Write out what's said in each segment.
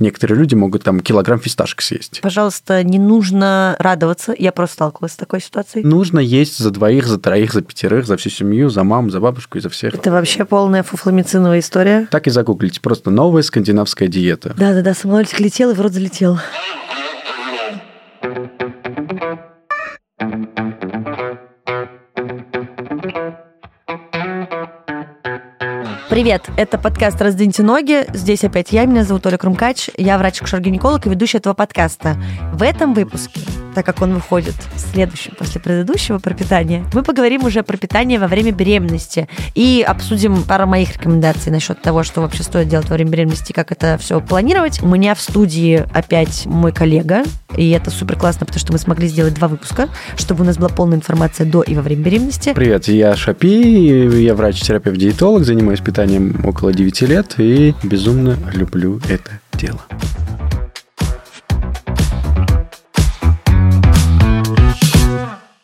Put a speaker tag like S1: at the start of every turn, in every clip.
S1: Некоторые люди могут там килограмм фисташек съесть.
S2: Пожалуйста, не нужно радоваться. Я просто сталкивалась с такой ситуацией.
S1: Нужно есть за двоих, за троих, за пятерых, за всю семью, за маму, за бабушку и за всех.
S2: Это вообще полная фуфломициновая история.
S1: Так и загуглите. Просто новая скандинавская диета.
S2: Да-да-да, самолетик летел и в рот залетел. Привет, это подкаст «Раздвиньте ноги». Здесь опять я, меня зовут Оля Крумкач, я врач-акушер-гинеколог и ведущая этого подкаста. В этом выпуске так как он выходит следующим после предыдущего про питание, мы поговорим уже про питание во время беременности и обсудим пару моих рекомендаций насчет того, что вообще стоит делать во время беременности, как это все планировать. У меня в студии опять мой коллега, и это супер классно, потому что мы смогли сделать два выпуска, чтобы у нас была полная информация до и во время беременности.
S1: Привет, я Шапи, я врач-терапевт-диетолог, занимаюсь питанием около 9 лет и безумно люблю это дело.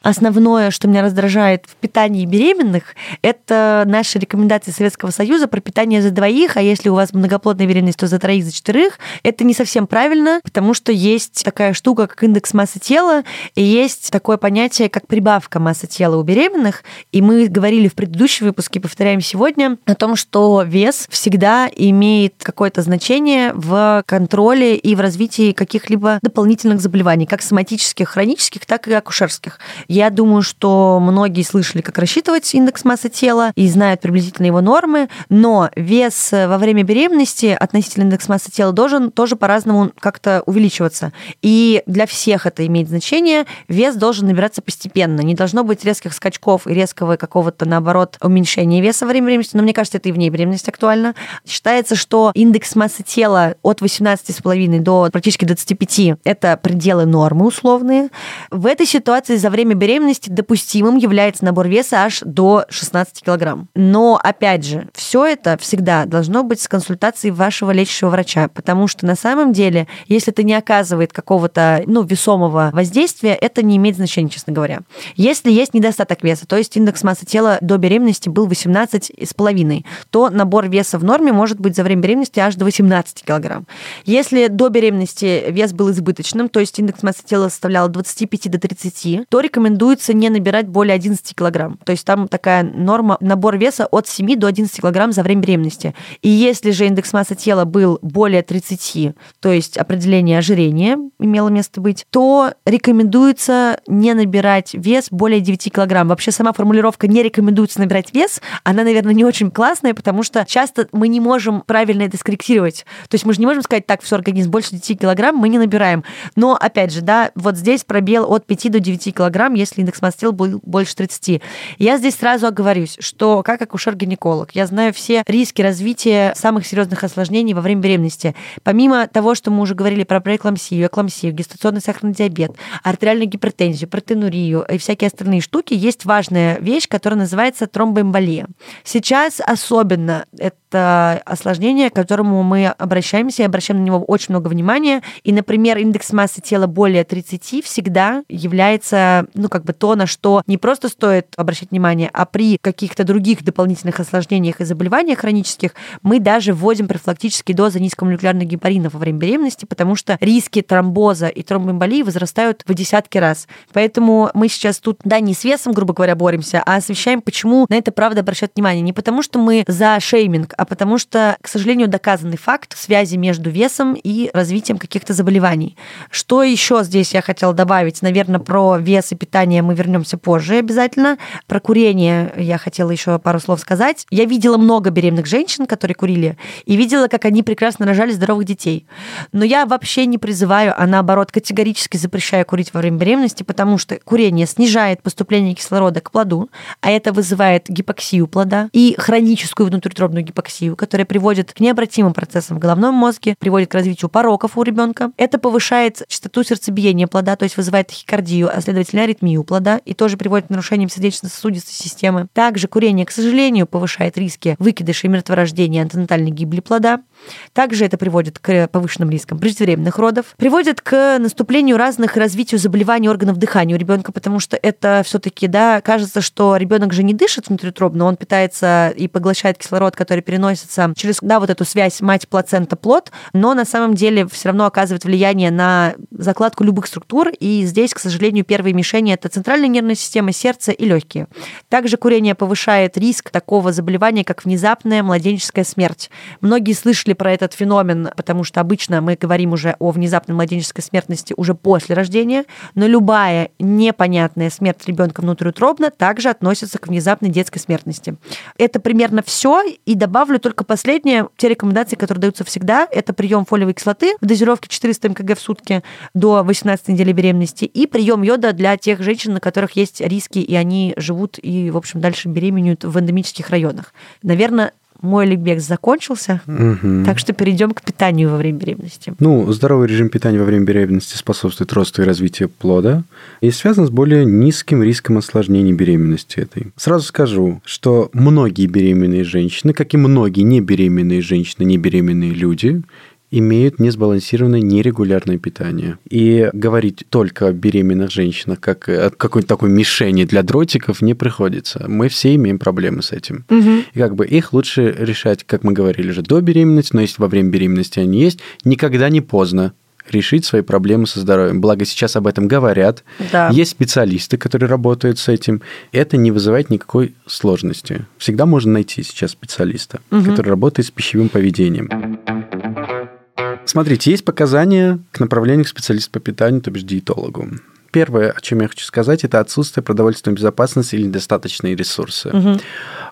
S2: Основное, что меня раздражает в питании беременных, это наши рекомендации Советского Союза про питание за двоих, а если у вас многоплодная беременность, то за троих, за четырех. Это не совсем правильно, потому что есть такая штука, как индекс массы тела, и есть такое понятие, как прибавка массы тела у беременных. И мы говорили в предыдущем выпуске, повторяем сегодня, о том, что вес всегда имеет какое-то значение в контроле и в развитии каких-либо дополнительных заболеваний, как соматических, хронических, так и акушерских. Я думаю, что многие слышали, как рассчитывать индекс массы тела и знают приблизительно его нормы, но вес во время беременности относительно индекс массы тела должен тоже по-разному как-то увеличиваться. И для всех это имеет значение. Вес должен набираться постепенно. Не должно быть резких скачков и резкого какого-то, наоборот, уменьшения веса во время беременности. Но мне кажется, это и вне беременности актуально. Считается, что индекс массы тела от 18,5 до практически 25 – это пределы нормы условные. В этой ситуации за время беременности допустимым является набор веса аж до 16 килограмм. Но, опять же, все это всегда должно быть с консультацией вашего лечащего врача, потому что на самом деле, если это не оказывает какого-то ну, весомого воздействия, это не имеет значения, честно говоря. Если есть недостаток веса, то есть индекс массы тела до беременности был 18,5, то набор веса в норме может быть за время беременности аж до 18 килограмм. Если до беременности вес был избыточным, то есть индекс массы тела составлял от 25 до 30, то рекомендуется рекомендуется не набирать более 11 килограмм. То есть там такая норма, набор веса от 7 до 11 килограмм за время беременности. И если же индекс массы тела был более 30, то есть определение ожирения имело место быть, то рекомендуется не набирать вес более 9 килограмм. Вообще сама формулировка «не рекомендуется набирать вес», она, наверное, не очень классная, потому что часто мы не можем правильно это скорректировать. То есть мы же не можем сказать, так, все, организм больше 10 килограмм мы не набираем. Но, опять же, да, вот здесь пробел от 5 до 9 килограмм, если индекс массы тела был больше 30. Я здесь сразу оговорюсь, что как акушер-гинеколог я знаю все риски развития самых серьезных осложнений во время беременности. Помимо того, что мы уже говорили про преэкламсию, экламсию, гестационный сахарный диабет, артериальную гипертензию, протеинурию и всякие остальные штуки, есть важная вещь, которая называется тромбоэмболия. Сейчас особенно это осложнение, к которому мы обращаемся и обращаем на него очень много внимания. И, например, индекс массы тела более 30 всегда является ну, как бы то, на что не просто стоит обращать внимание, а при каких-то других дополнительных осложнениях и заболеваниях хронических мы даже вводим профилактические дозы низкомолекулярных гепаринов во время беременности, потому что риски тромбоза и тромбоэмболии возрастают в десятки раз. Поэтому мы сейчас тут, да, не с весом, грубо говоря, боремся, а освещаем, почему на это правда обращать внимание. Не потому, что мы за шейминг, а потому что, к сожалению, доказанный факт связи между весом и развитием каких-то заболеваний. Что еще здесь я хотела добавить? Наверное, про вес и питание мы вернемся позже обязательно. Про курение я хотела еще пару слов сказать. Я видела много беременных женщин, которые курили, и видела, как они прекрасно рожали здоровых детей. Но я вообще не призываю, а наоборот категорически запрещаю курить во время беременности, потому что курение снижает поступление кислорода к плоду, а это вызывает гипоксию плода и хроническую внутриутробную гипоксию, которая приводит к необратимым процессам в головном мозге, приводит к развитию пороков у ребенка. Это повышает частоту сердцебиения плода, то есть вызывает тахикардию, а следовательно аритмию плода и тоже приводит к нарушениям сердечно-сосудистой системы. Также курение, к сожалению, повышает риски выкидыша и мертворождения антенатальной гибели плода. Также это приводит к повышенным рискам преждевременных родов, приводит к наступлению разных развитию заболеваний органов дыхания у ребенка, потому что это все-таки, да, кажется, что ребенок же не дышит внутриутробно, он питается и поглощает кислород, который переносится через, да, вот эту связь мать-плацента-плод, но на самом деле все равно оказывает влияние на закладку любых структур, и здесь, к сожалению, первые мишени это центральная нервная система, сердце и легкие. Также курение повышает риск такого заболевания, как внезапная младенческая смерть. Многие слышали про этот феномен, потому что обычно мы говорим уже о внезапной младенческой смертности уже после рождения, но любая непонятная смерть ребенка внутриутробно также относится к внезапной детской смертности. Это примерно все, и добавлю только последнее, те рекомендации, которые даются всегда, это прием фолиевой кислоты в дозировке 400 мкг в сутки до 18 недели беременности и прием йода для тех женщин, на которых есть риски, и они живут и, в общем, дальше беременеют в эндемических районах. Наверное, мой ликбез закончился, угу. так что перейдем к питанию во время беременности.
S1: Ну, здоровый режим питания во время беременности способствует росту и развитию плода и связан с более низким риском осложнений беременности этой. Сразу скажу, что многие беременные женщины, как и многие небеременные женщины, небеременные люди, имеют несбалансированное нерегулярное питание. И говорить только о беременных женщинах как о какой-то такой мишени для дротиков не приходится. Мы все имеем проблемы с этим. Угу. И как бы их лучше решать, как мы говорили же, до беременности, но если во время беременности они есть, никогда не поздно решить свои проблемы со здоровьем. Благо сейчас об этом говорят. Да. Есть специалисты, которые работают с этим. Это не вызывает никакой сложности. Всегда можно найти сейчас специалиста, угу. который работает с пищевым поведением. Смотрите, есть показания к направлению к специалисту по питанию, то бишь диетологу. Первое, о чем я хочу сказать, это отсутствие продовольственной безопасности или недостаточные ресурсы. Угу.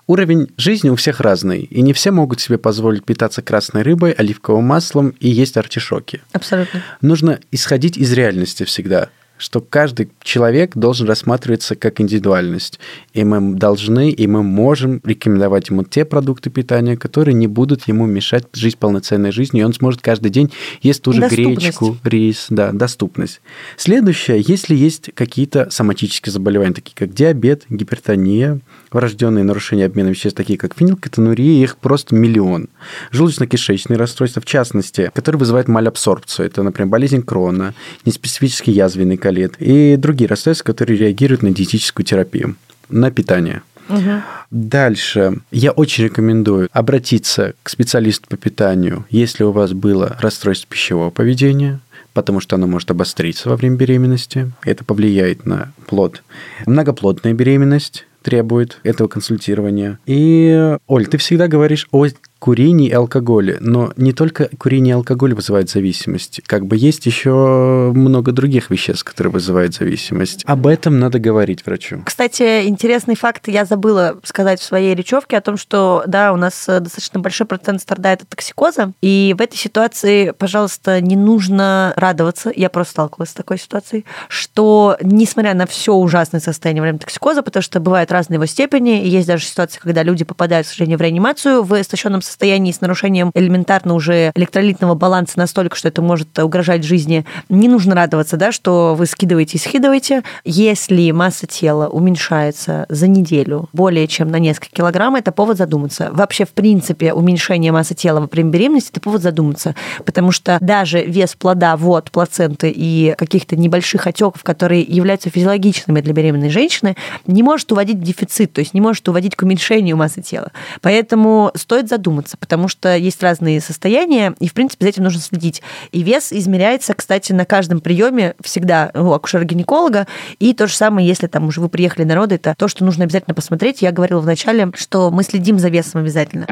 S1: Уровень жизни у всех разный, и не все могут себе позволить питаться красной рыбой, оливковым маслом и есть артишоки.
S2: Абсолютно.
S1: Нужно исходить из реальности всегда что каждый человек должен рассматриваться как индивидуальность. И мы должны, и мы можем рекомендовать ему те продукты питания, которые не будут ему мешать жить полноценной жизнью, и он сможет каждый день есть ту же гречку, рис, да, доступность. Следующее, если есть какие-то соматические заболевания, такие как диабет, гипертония, врожденные нарушения обмена веществ, такие как фенилкетонурия, их просто миллион. Желудочно-кишечные расстройства, в частности, которые вызывают малабсорбцию. Это, например, болезнь крона, неспецифический язвенный колет и другие расстройства, которые реагируют на диетическую терапию, на питание. Угу. Дальше. Я очень рекомендую обратиться к специалисту по питанию, если у вас было расстройство пищевого поведения, потому что оно может обостриться во время беременности. Это повлияет на плод. Многоплодная беременность требует этого консультирования. И, Оль, ты всегда говоришь о курении и алкоголе, но не только курение и алкоголь вызывает зависимость. Как бы есть еще много других веществ, которые вызывают зависимость. Об этом надо говорить врачу.
S2: Кстати, интересный факт я забыла сказать в своей речевке о том, что, да, у нас достаточно большой процент страдает от токсикоза, и в этой ситуации, пожалуйста, не нужно радоваться, я просто сталкивалась с такой ситуацией, что, несмотря на все ужасное состояние во время токсикоза, потому что бывают разные его степени, есть даже ситуации, когда люди попадают, к сожалению, в реанимацию в истощенном состоянии с нарушением элементарно уже электролитного баланса настолько, что это может угрожать жизни, не нужно радоваться, да, что вы скидываете и скидываете. Если масса тела уменьшается за неделю более чем на несколько килограмм, это повод задуматься. Вообще, в принципе, уменьшение массы тела во время беременности – это повод задуматься, потому что даже вес плода, вот, плаценты и каких-то небольших отеков, которые являются физиологичными для беременной женщины, не может уводить дефицит, то есть не может уводить к уменьшению массы тела. Поэтому стоит задуматься задуматься, потому что есть разные состояния, и, в принципе, за этим нужно следить. И вес измеряется, кстати, на каждом приеме всегда у акушера-гинеколога, и то же самое, если там уже вы приехали на роды, это то, что нужно обязательно посмотреть. Я говорила вначале, что мы следим за весом обязательно.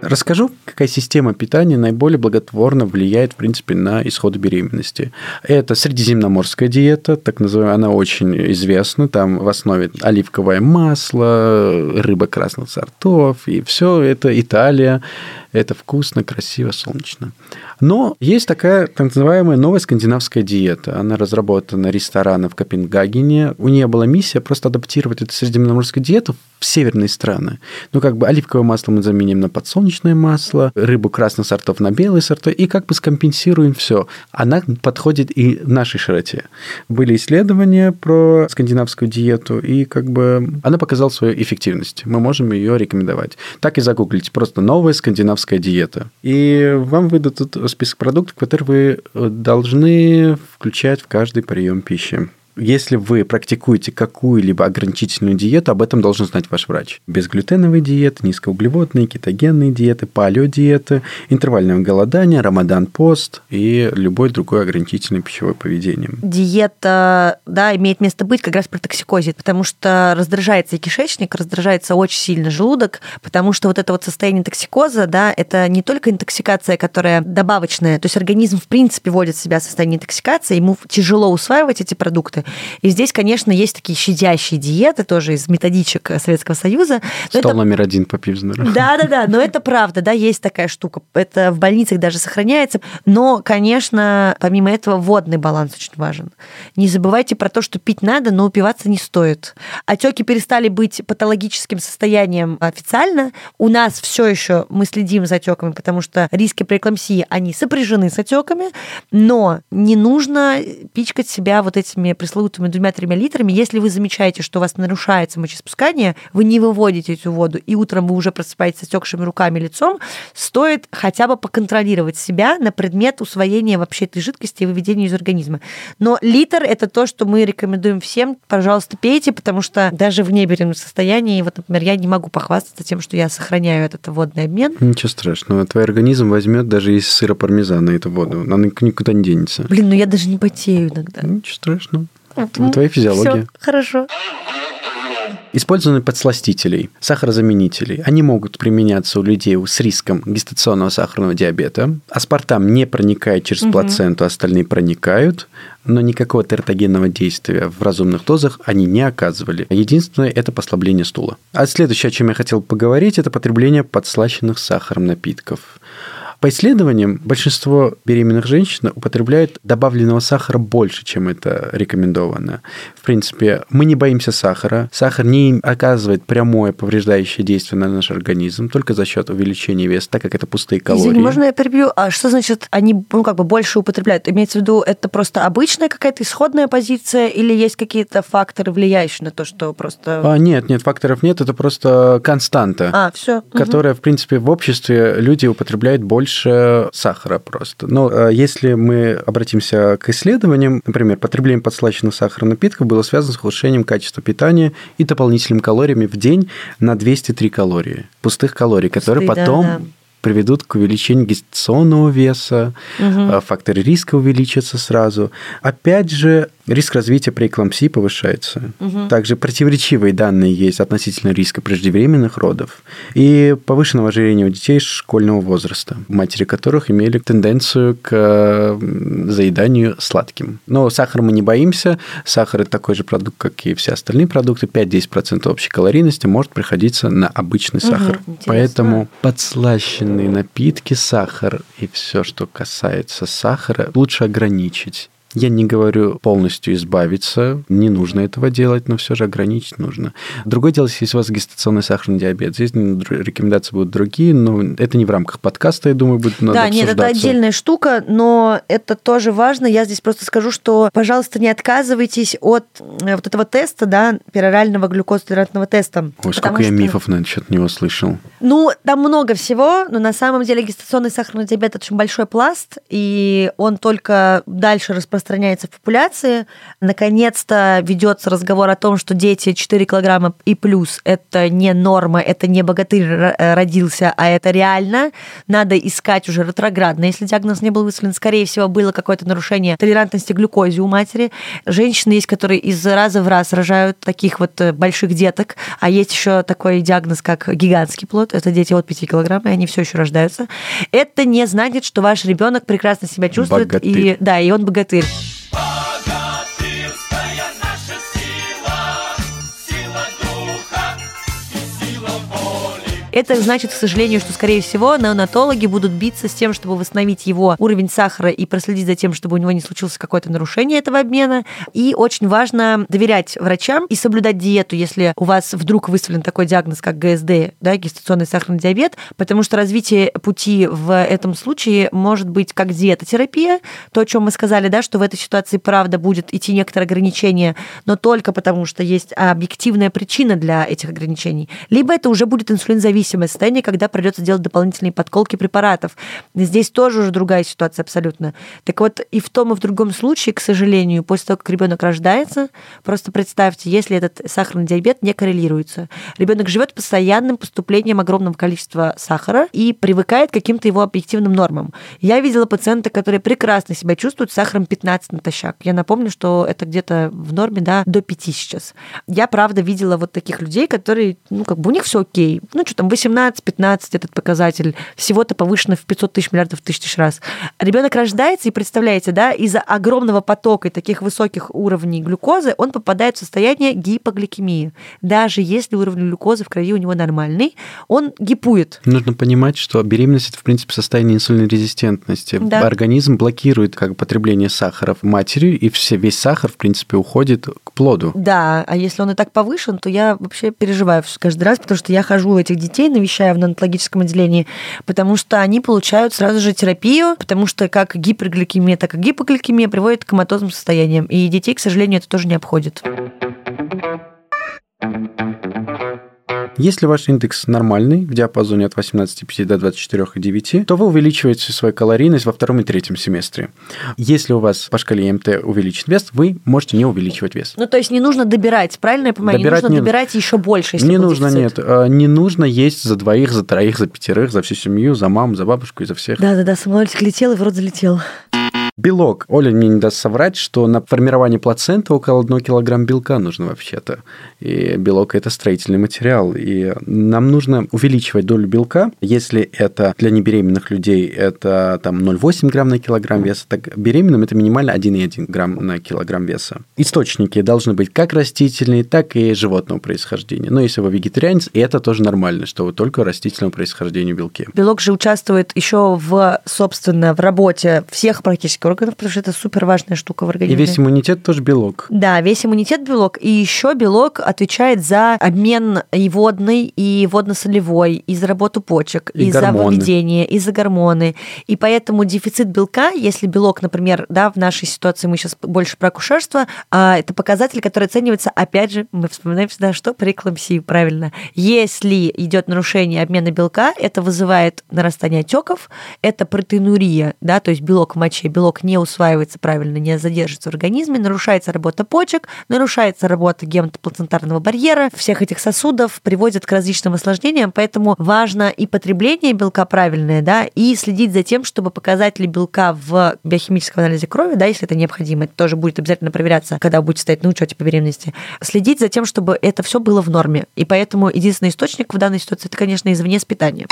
S1: Расскажу, какая система питания наиболее благотворно влияет, в принципе, на исход беременности. Это средиземноморская диета, так называемая, она очень известна. Там в основе оливковое масло, рыба красных сортов, и все это Италия. Это вкусно, красиво, солнечно. Но есть такая так называемая новая скандинавская диета. Она разработана рестораном в Копенгагене. У нее была миссия просто адаптировать эту средиземноморскую диету в северные страны. Ну, как бы оливковое масло мы заменим на подсолнечное, масло, рыбу красных сортов на белые сорта, и как бы скомпенсируем все. Она подходит и нашей широте. Были исследования про скандинавскую диету, и как бы она показала свою эффективность. Мы можем ее рекомендовать. Так и загуглите, просто новая скандинавская диета. И вам выдадут список продуктов, которые вы должны включать в каждый прием пищи если вы практикуете какую-либо ограничительную диету, об этом должен знать ваш врач. Безглютеновые диеты, низкоуглеводные, кетогенные диеты, палеодиеты, интервальное голодание, рамадан-пост и любой другой ограничительное пищевое поведение.
S2: Диета, да, имеет место быть как раз при токсикозе, потому что раздражается и кишечник, раздражается очень сильно желудок, потому что вот это вот состояние токсикоза, да, это не только интоксикация, которая добавочная, то есть организм в принципе вводит в себя состояние интоксикации, ему тяжело усваивать эти продукты, и здесь, конечно, есть такие щадящие диеты тоже из методичек Советского Союза.
S1: Стол это... номер один по Пивзнеру.
S2: Да-да-да, но это правда, да, есть такая штука. Это в больницах даже сохраняется. Но, конечно, помимо этого водный баланс очень важен. Не забывайте про то, что пить надо, но упиваться не стоит. Отеки перестали быть патологическим состоянием официально. У нас все еще мы следим за отеками, потому что риски преэклампсии, они сопряжены с отеками, но не нужно пичкать себя вот этими пресловутыми пресловутыми двумя-тремя литрами, если вы замечаете, что у вас нарушается мочеспускание, вы не выводите эту воду, и утром вы уже просыпаетесь с отекшими руками, лицом, стоит хотя бы поконтролировать себя на предмет усвоения вообще этой жидкости и выведения из организма. Но литр – это то, что мы рекомендуем всем. Пожалуйста, пейте, потому что даже в небережном состоянии, вот, например, я не могу похвастаться тем, что я сохраняю этот водный обмен.
S1: Ничего страшного. Твой организм возьмет даже из сыра пармезана эту воду. Она никуда не денется.
S2: Блин, ну я даже не потею иногда.
S1: Ничего страшного. Это твоя физиология.
S2: Всё, хорошо.
S1: Использование подсластителей, сахарозаменителей. Они могут применяться у людей с риском гестационного сахарного диабета. Аспартам не проникает через угу. плаценту, остальные проникают, но никакого тертогенного действия в разумных дозах они не оказывали. Единственное – это послабление стула. А следующее, о чем я хотел поговорить, это потребление подслащенных сахаром напитков. По исследованиям, большинство беременных женщин употребляют добавленного сахара больше, чем это рекомендовано. В принципе, мы не боимся сахара. Сахар не оказывает прямое повреждающее действие на наш организм только за счет увеличения веса, так как это пустые калории.
S2: Извини, можно я перебью? А что значит они ну, как бы больше употребляют? Имеется в виду, это просто обычная какая-то исходная позиция или есть какие-то факторы, влияющие на то, что просто...
S1: А, нет, нет, факторов нет, это просто константа,
S2: а, все.
S1: которая, угу. в принципе, в обществе люди употребляют больше больше сахара просто. Но э, если мы обратимся к исследованиям, например, потребление подслащенных сахарных напитков было связано с ухудшением качества питания и дополнительными калориями в день на 203 калории. Пустых калорий, которые Пустые, потом да, да приведут к увеличению гестационного веса, угу. факторы риска увеличатся сразу. Опять же, риск развития преэклампсии повышается. Угу. Также противоречивые данные есть относительно риска преждевременных родов и повышенного ожирения у детей школьного возраста, матери которых имели тенденцию к заеданию сладким. Но сахар мы не боимся. Сахар – это такой же продукт, как и все остальные продукты. 5-10% общей калорийности может приходиться на обычный сахар. Угу, Поэтому подслащенные напитки, сахар и все, что касается сахара, лучше ограничить. Я не говорю полностью избавиться, не нужно этого делать, но все же ограничить нужно. Другое дело, если у вас гестационный сахарный диабет, здесь рекомендации будут другие, но это не в рамках подкаста, я думаю, будет надо
S2: Да, нет, это отдельная штука, но это тоже важно. Я здесь просто скажу, что, пожалуйста, не отказывайтесь от э, вот этого теста, да, перорального глюкозотолерантного теста.
S1: Ой, сколько я что... мифов насчет него слышал.
S2: Ну, там много всего, но на самом деле гестационный сахарный диабет – это очень большой пласт, и он только дальше распространяется распространяется в популяции. Наконец-то ведется разговор о том, что дети 4 килограмма и плюс – это не норма, это не богатырь э, родился, а это реально. Надо искать уже ретроградно. Если диагноз не был выставлен, скорее всего, было какое-то нарушение толерантности к глюкозе у матери. Женщины есть, которые из раза в раз рожают таких вот э, больших деток, а есть еще такой диагноз, как гигантский плод. Это дети от 5 килограмм, и они все еще рождаются. Это не значит, что ваш ребенок прекрасно себя чувствует, богатырь. и да, и он богатырь. Это значит, к сожалению, что, скорее всего, неонатологи будут биться с тем, чтобы восстановить его уровень сахара и проследить за тем, чтобы у него не случилось какое-то нарушение этого обмена. И очень важно доверять врачам и соблюдать диету, если у вас вдруг выставлен такой диагноз, как ГСД, да, гестационный сахарный диабет, потому что развитие пути в этом случае может быть как диетотерапия, то, о чем мы сказали, да, что в этой ситуации правда будет идти некоторое ограничение, но только потому, что есть объективная причина для этих ограничений. Либо это уже будет инсулинзависимое состояние, когда придется делать дополнительные подколки препаратов. Здесь тоже уже другая ситуация абсолютно. Так вот, и в том, и в другом случае, к сожалению, после того, как ребенок рождается, просто представьте, если этот сахарный диабет не коррелируется. Ребенок живет постоянным поступлением огромного количества сахара и привыкает к каким-то его объективным нормам. Я видела пациента, которые прекрасно себя чувствуют с сахаром 15 натощак. Я напомню, что это где-то в норме, да, до 5 сейчас. Я, правда, видела вот таких людей, которые, ну, как бы у них все окей. Ну, что там, 18-15 этот показатель, всего-то повышено в 500 тысяч миллиардов тысяч тысяч раз. Ребенок рождается, и представляете, да, из-за огромного потока и таких высоких уровней глюкозы он попадает в состояние гипогликемии. Даже если уровень глюкозы в крови у него нормальный, он гипует.
S1: Нужно понимать, что беременность это, в принципе, состояние инсулинорезистентности. Да. Организм блокирует как потребление сахара в матерью, и все, весь сахар, в принципе, уходит к плоду.
S2: Да, а если он и так повышен, то я вообще переживаю каждый раз, потому что я хожу этих детей, навещаю в нанотологическом отделении, потому что они получают сразу же терапию, потому что как гипергликемия, так и гипогликемия приводит к коматозным состояниям. И детей, к сожалению, это тоже не обходит.
S1: Если ваш индекс нормальный, в диапазоне от 18,5 до 24,9, то вы увеличиваете свою калорийность во втором и третьем семестре. Если у вас по шкале МТ увеличен вес, вы можете не увеличивать вес.
S2: Ну, то есть не нужно добирать, правильно я понимаю? Добирать не нужно не... добирать еще больше, если
S1: Не нужно, дефицит. нет. А, не нужно есть за двоих, за троих, за пятерых, за всю семью, за маму, за бабушку и за всех.
S2: Да-да-да, самолетик летел и в рот залетел.
S1: Белок. Оля мне не даст соврать, что на формирование плаценты около 1 килограмм белка нужно вообще-то. И белок – это строительный материал. И нам нужно увеличивать долю белка. Если это для небеременных людей, это там 0,8 грамм на килограмм веса, так беременным это минимально 1,1 грамм на килограмм веса. Источники должны быть как растительные, так и животного происхождения. Но если вы вегетарианец, и это тоже нормально, что вы только растительного происхождения белки.
S2: Белок же участвует еще в, собственно, в работе всех практически органов, потому что это супер важная штука в организме.
S1: И весь иммунитет тоже белок.
S2: Да, весь иммунитет белок. И еще белок отвечает за обмен и водный, и водно-солевой, и за работу почек, и, и за выведение, и за гормоны. И поэтому дефицит белка, если белок, например, да, в нашей ситуации мы сейчас больше про акушерство, а, это показатель, который оценивается, опять же, мы вспоминаем всегда, что при эклампсии, правильно. Если идет нарушение обмена белка, это вызывает нарастание отеков, это протеинурия, да, то есть белок в моче, белок не усваивается правильно, не задерживается в организме, нарушается работа почек, нарушается работа гематоплацентарного барьера, всех этих сосудов приводит к различным осложнениям, поэтому важно и потребление белка правильное, да, и следить за тем, чтобы показатели белка в биохимическом анализе крови, да, если это необходимо, это тоже будет обязательно проверяться, когда будете стоять на учете по беременности, следить за тем, чтобы это все было в норме. И поэтому единственный источник в данной ситуации это, конечно, извне с питания.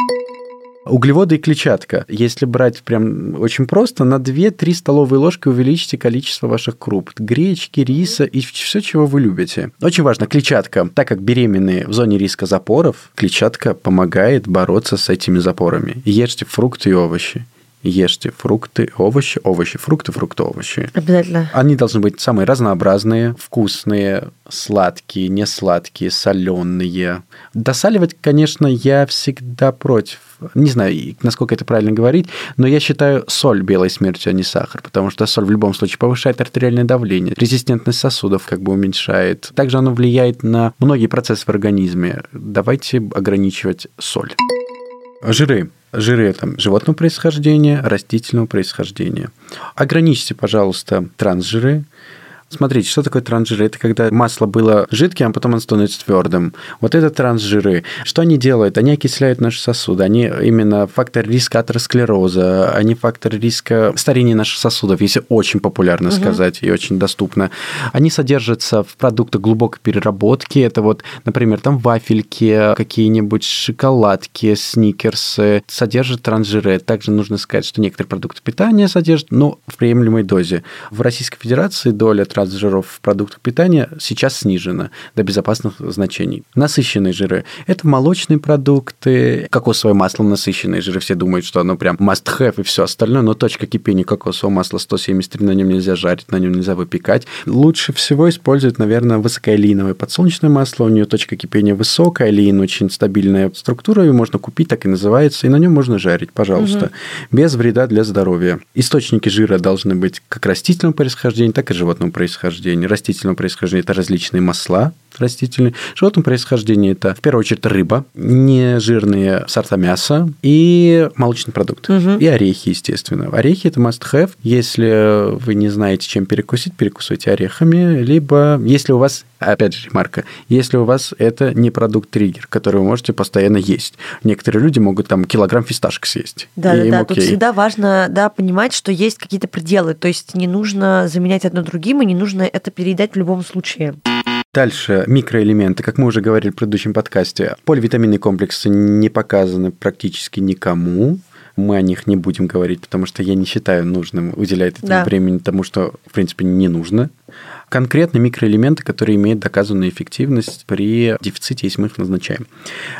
S1: Углеводы и клетчатка. Если брать прям очень просто, на 2-3 столовые ложки увеличите количество ваших круп. Гречки, риса и все, чего вы любите. Очень важно, клетчатка. Так как беременные в зоне риска запоров, клетчатка помогает бороться с этими запорами. Ешьте фрукты и овощи ешьте фрукты, овощи, овощи, фрукты, фрукты, овощи.
S2: Обязательно.
S1: Они должны быть самые разнообразные, вкусные, сладкие, несладкие, соленые. Досаливать, конечно, я всегда против. Не знаю, насколько это правильно говорить, но я считаю соль белой смертью, а не сахар, потому что соль в любом случае повышает артериальное давление, резистентность сосудов как бы уменьшает. Также оно влияет на многие процессы в организме. Давайте ограничивать соль. Жиры жиры там, животного происхождения, растительного происхождения. Ограничьте, пожалуйста, трансжиры, Смотрите, что такое трансжиры? Это когда масло было жидким, а потом оно становится твердым. Вот это трансжиры. Что они делают? Они окисляют наши сосуды. Они именно фактор риска атеросклероза, они фактор риска старения наших сосудов, если очень популярно угу. сказать и очень доступно. Они содержатся в продуктах глубокой переработки. Это вот, например, там вафельки, какие-нибудь шоколадки, сникерсы содержат трансжиры. Также нужно сказать, что некоторые продукты питания содержат, но в приемлемой дозе. В Российской Федерации доля трансжиров масс жиров в продуктах питания сейчас снижена до безопасных значений. Насыщенные жиры – это молочные продукты, кокосовое масло насыщенные жиры. Все думают, что оно прям must-have и все остальное, но точка кипения кокосового масла 173, на нем нельзя жарить, на нем нельзя выпекать. Лучше всего использовать, наверное, высокоолеиновое подсолнечное масло. У нее точка кипения высокая, олеин очень стабильная структура, ее можно купить, так и называется, и на нем можно жарить, пожалуйста, угу. без вреда для здоровья. Источники жира должны быть как растительного происхождения, так и животного происхождения. Растительного происхождения – это различные масла, растительные. Животного происхождения – это, в первую очередь, рыба, нежирные сорта мяса и молочные продукты. Угу. И орехи, естественно. Орехи – это must-have. Если вы не знаете, чем перекусить, перекусывайте орехами. Либо, если у вас, опять же, ремарка, если у вас это не продукт-триггер, который вы можете постоянно есть. Некоторые люди могут там килограмм фисташек съесть.
S2: Да, да, да. Тут всегда важно да, понимать, что есть какие-то пределы. То есть не нужно заменять одно другим, и не нужно это переедать в любом случае.
S1: Дальше микроэлементы, как мы уже говорили в предыдущем подкасте. Поливитаминные комплексы не показаны практически никому. Мы о них не будем говорить, потому что я не считаю нужным уделять это да. времени тому, что, в принципе, не нужно конкретно микроэлементы, которые имеют доказанную эффективность при дефиците, если мы их назначаем.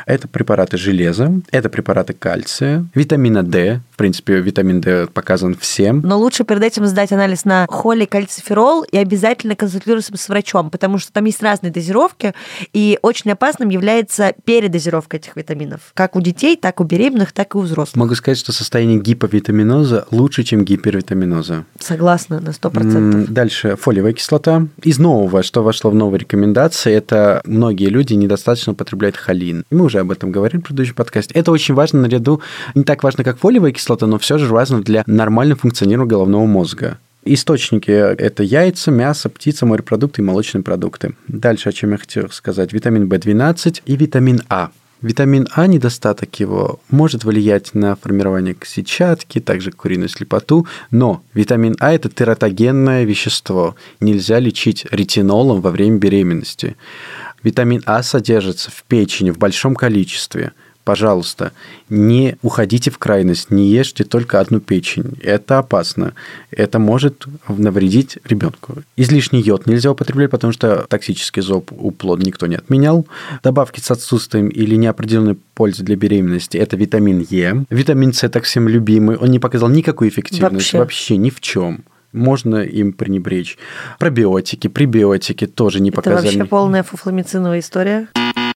S1: Это препараты железа, это препараты кальция, витамина D. В принципе, витамин D показан всем.
S2: Но лучше перед этим сдать анализ на холикальциферол и обязательно консультироваться с врачом, потому что там есть разные дозировки, и очень опасным является передозировка этих витаминов. Как у детей, так у беременных, так и у взрослых.
S1: Могу сказать, что состояние гиповитаминоза лучше, чем гипервитаминоза.
S2: Согласна, на 100%.
S1: Дальше фолиевая кислота, из нового, что вошло в новые рекомендации, это многие люди недостаточно употребляют холин. Мы уже об этом говорили в предыдущем подкасте. Это очень важно наряду, не так важно, как фолиевая кислота, но все же важно для нормального функционирования головного мозга. Источники – это яйца, мясо, птица, морепродукты и молочные продукты. Дальше, о чем я хотел сказать. Витамин В12 и витамин А. Витамин А, недостаток его, может влиять на формирование сетчатки, также куриную слепоту, но витамин А – это тератогенное вещество. Нельзя лечить ретинолом во время беременности. Витамин А содержится в печени в большом количестве – пожалуйста, не уходите в крайность, не ешьте только одну печень. Это опасно. Это может навредить ребенку. Излишний йод нельзя употреблять, потому что токсический зоб у плода никто не отменял. Добавки с отсутствием или неопределенной пользы для беременности – это витамин Е. Витамин С так всем любимый. Он не показал никакой эффективности вообще, вообще ни в чем можно им пренебречь. Пробиотики, пребиотики тоже не показали.
S2: Это вообще полная фуфламициновая история.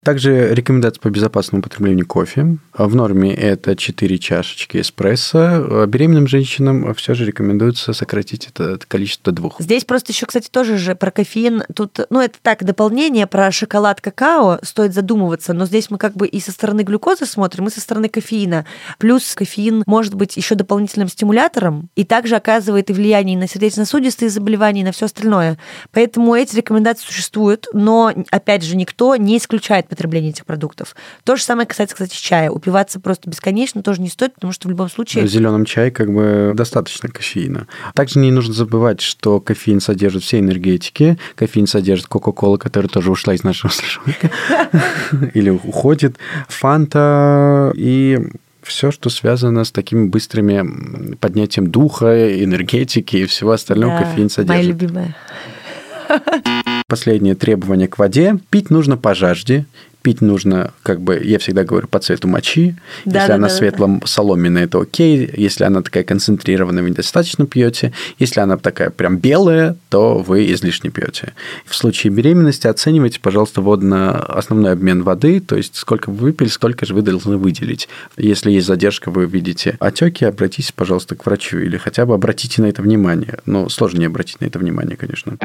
S1: Также рекомендация по безопасному употреблению кофе. В норме это 4 чашечки эспрессо. Беременным женщинам все же рекомендуется сократить это количество до двух.
S2: Здесь просто еще, кстати, тоже же про кофеин. Тут, ну, это так, дополнение про шоколад, какао. Стоит задумываться. Но здесь мы как бы и со стороны глюкозы смотрим, и со стороны кофеина. Плюс кофеин может быть еще дополнительным стимулятором и также оказывает и влияние на сердечно-сосудистые заболевания, и на все остальное. Поэтому эти рекомендации существуют, но, опять же, никто не исключает потребления этих продуктов. То же самое касается, кстати, чая. Упиваться просто бесконечно тоже не стоит, потому что в любом случае...
S1: В зеленом чае как бы достаточно кофеина. Также не нужно забывать, что кофеин содержит все энергетики. Кофеин содержит Кока-Кола, которая тоже ушла из нашего слушалка. Или уходит. Фанта и все, что связано с такими быстрыми поднятием духа, энергетики и всего остального, да, кофеин содержит.
S2: Моя любимая.
S1: Последнее требование к воде. Пить нужно по жажде. Пить нужно, как бы, я всегда говорю, по цвету мочи. Да, Если да, она да, светло-соломенная, это окей. Если она такая концентрированная, вы недостаточно пьете. Если она такая прям белая, то вы излишне пьете. В случае беременности оценивайте, пожалуйста, водно основной обмен воды, то есть сколько вы выпили, сколько же вы должны выделить. Если есть задержка, вы видите отеки, обратитесь, пожалуйста, к врачу или хотя бы обратите на это внимание. Но сложно не обратить на это внимание, конечно.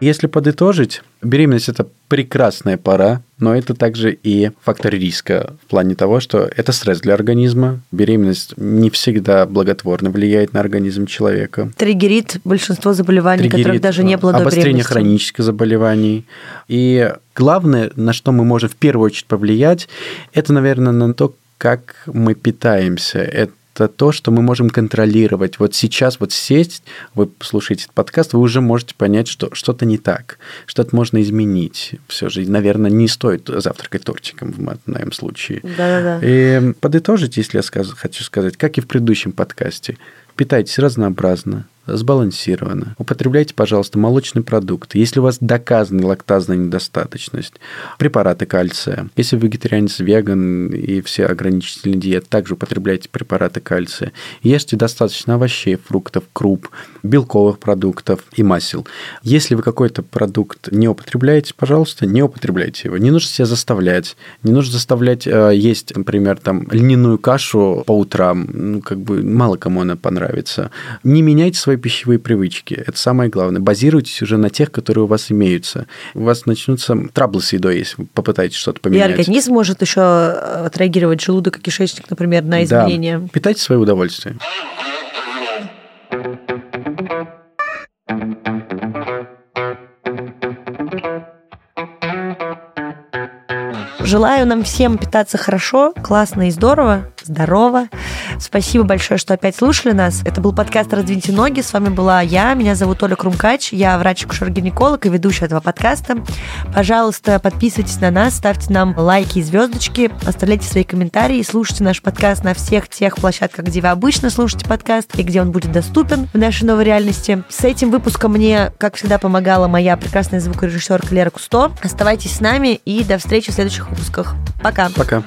S1: Если подытожить, беременность – это прекрасная пора, но это также и фактор риска в плане того, что это стресс для организма. Беременность не всегда благотворно влияет на организм человека.
S2: Триггерит большинство заболеваний, Триггерит, которых даже не было
S1: Обострение хронических заболеваний. И главное, на что мы можем в первую очередь повлиять, это, наверное, на то, как мы питаемся. Это это то, что мы можем контролировать. Вот сейчас вот сесть, вы слушаете этот подкаст, вы уже можете понять, что что-то не так, что-то можно изменить. Все же, наверное, не стоит завтракать тортиком в моем случае.
S2: Да-да-да.
S1: И подытожить, если я скажу, хочу сказать, как и в предыдущем подкасте, питайтесь разнообразно, сбалансированно. Употребляйте, пожалуйста, молочные продукты. Если у вас доказана лактазная недостаточность, препараты кальция. Если вегетарианец, веган и все ограничительные диеты, также употребляйте препараты кальция. Ешьте достаточно овощей, фруктов, круп, белковых продуктов и масел. Если вы какой-то продукт не употребляете, пожалуйста, не употребляйте его. Не нужно себя заставлять. Не нужно заставлять э, есть, например, там льняную кашу по утрам. Ну, как бы мало кому она понравится. Не меняйте свои пищевые привычки. Это самое главное. Базируйтесь уже на тех, которые у вас имеются. У вас начнутся траблы с едой, если вы попытаетесь что-то поменять.
S2: И организм может еще э, отреагировать желудок и кишечник, например, на изменения.
S1: Да. Питайте свое удовольствие.
S2: Желаю нам всем питаться хорошо, классно и здорово, здорово. Спасибо большое, что опять слушали нас. Это был подкаст «Раздвиньте ноги». С вами была я, меня зовут Оля Крумкач. Я врач-акушер-гинеколог и ведущая этого подкаста. Пожалуйста, подписывайтесь на нас, ставьте нам лайки и звездочки, оставляйте свои комментарии, слушайте наш подкаст на всех тех площадках, где вы обычно слушаете подкаст и где он будет доступен в нашей новой реальности. С этим выпуском мне, как всегда, помогала моя прекрасная звукорежиссерка Лера Кусто. Оставайтесь с нами и до встречи в следующих выпусках. Пока.
S1: Пока.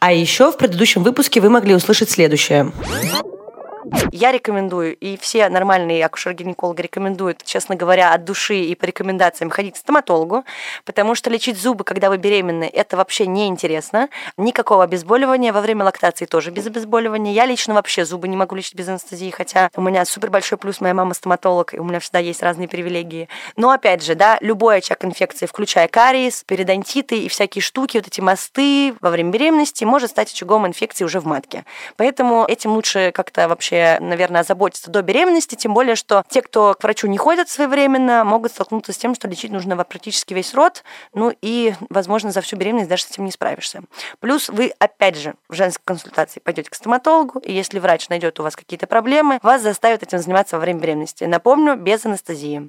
S2: А еще в предыдущем выпуске вы могли услышать следующее. Я рекомендую, и все нормальные акушер-гинекологи рекомендуют, честно говоря, от души и по рекомендациям ходить к стоматологу, потому что лечить зубы, когда вы беременны, это вообще неинтересно. Никакого обезболивания, во время лактации тоже без обезболивания. Я лично вообще зубы не могу лечить без анестезии, хотя у меня супер большой плюс, моя мама стоматолог, и у меня всегда есть разные привилегии. Но опять же, да, любой очаг инфекции, включая кариес, периодонтиты и всякие штуки, вот эти мосты во время беременности, может стать очагом инфекции уже в матке. Поэтому этим лучше как-то вообще наверное, озаботиться до беременности, тем более, что те, кто к врачу не ходят своевременно, могут столкнуться с тем, что лечить нужно практически весь род, ну и, возможно, за всю беременность даже с этим не справишься. Плюс вы, опять же, в женской консультации пойдете к стоматологу, и если врач найдет у вас какие-то проблемы, вас заставят этим заниматься во время беременности. Напомню, без анестезии.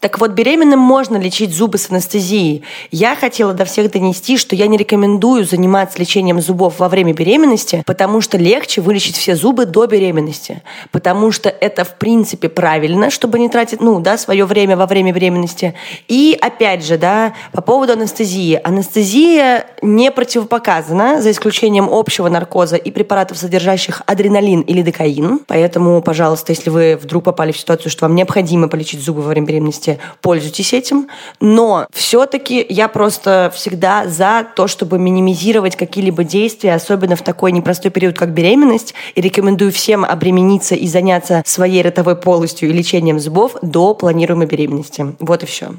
S2: Так вот, беременным можно лечить зубы с анестезией. Я хотела до всех донести, что я не рекомендую заниматься лечением зубов во время беременности, потому что легче вылечить все зубы до беременности беременности, потому что это в принципе правильно, чтобы не тратить, ну, да, свое время во время беременности. И опять же, да, по поводу анестезии. Анестезия не противопоказана, за исключением общего наркоза и препаратов, содержащих адреналин или декаин. Поэтому, пожалуйста, если вы вдруг попали в ситуацию, что вам необходимо полечить зубы во время беременности, пользуйтесь этим. Но все-таки я просто всегда за то, чтобы минимизировать какие-либо действия, особенно в такой непростой период, как беременность, и рекомендую всем обременить обремениться и заняться своей ротовой полостью и лечением зубов до планируемой беременности. Вот и все.